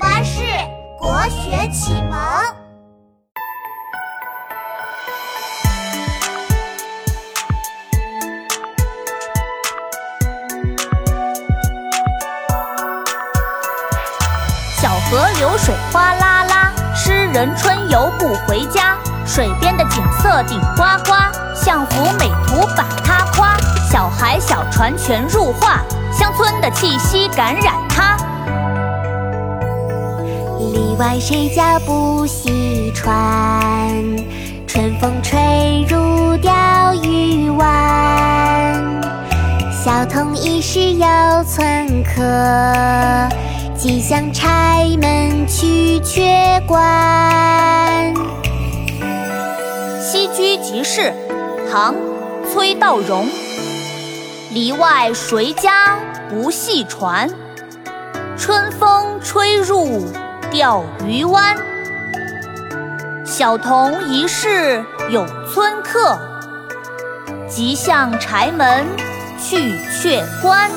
巴士国学启蒙。小河流水哗啦啦，诗人春游不回家。水边的景色顶呱呱，相府美图把它夸。小孩小船全入画，乡村的气息感染他。篱外谁家不系船？春风吹入钓鱼湾。小童一时有村客，即向柴门去却关。《西居集市》唐·崔道融。篱外谁家不系船？春风吹入钓鱼湾。小童一世有村客，即向柴门去却关。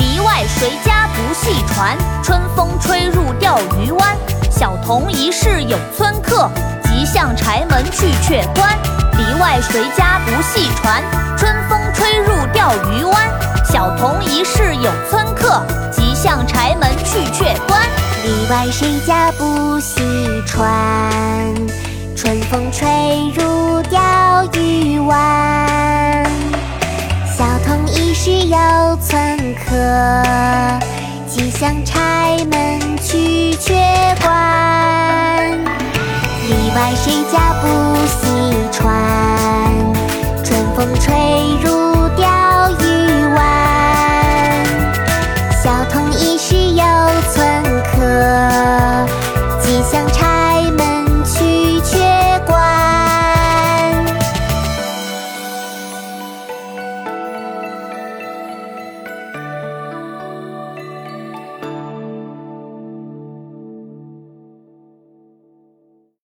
篱外谁家不系船？春风吹入钓鱼湾。小童一世有村客，即向柴门去却关。篱外谁家不系船？春风吹入钓鱼湾。小童一世有村客，即向柴门去却关。里外谁家不系船？春风吹入钓鱼湾。小童一世有村客，即向柴门去却关。里外谁家不系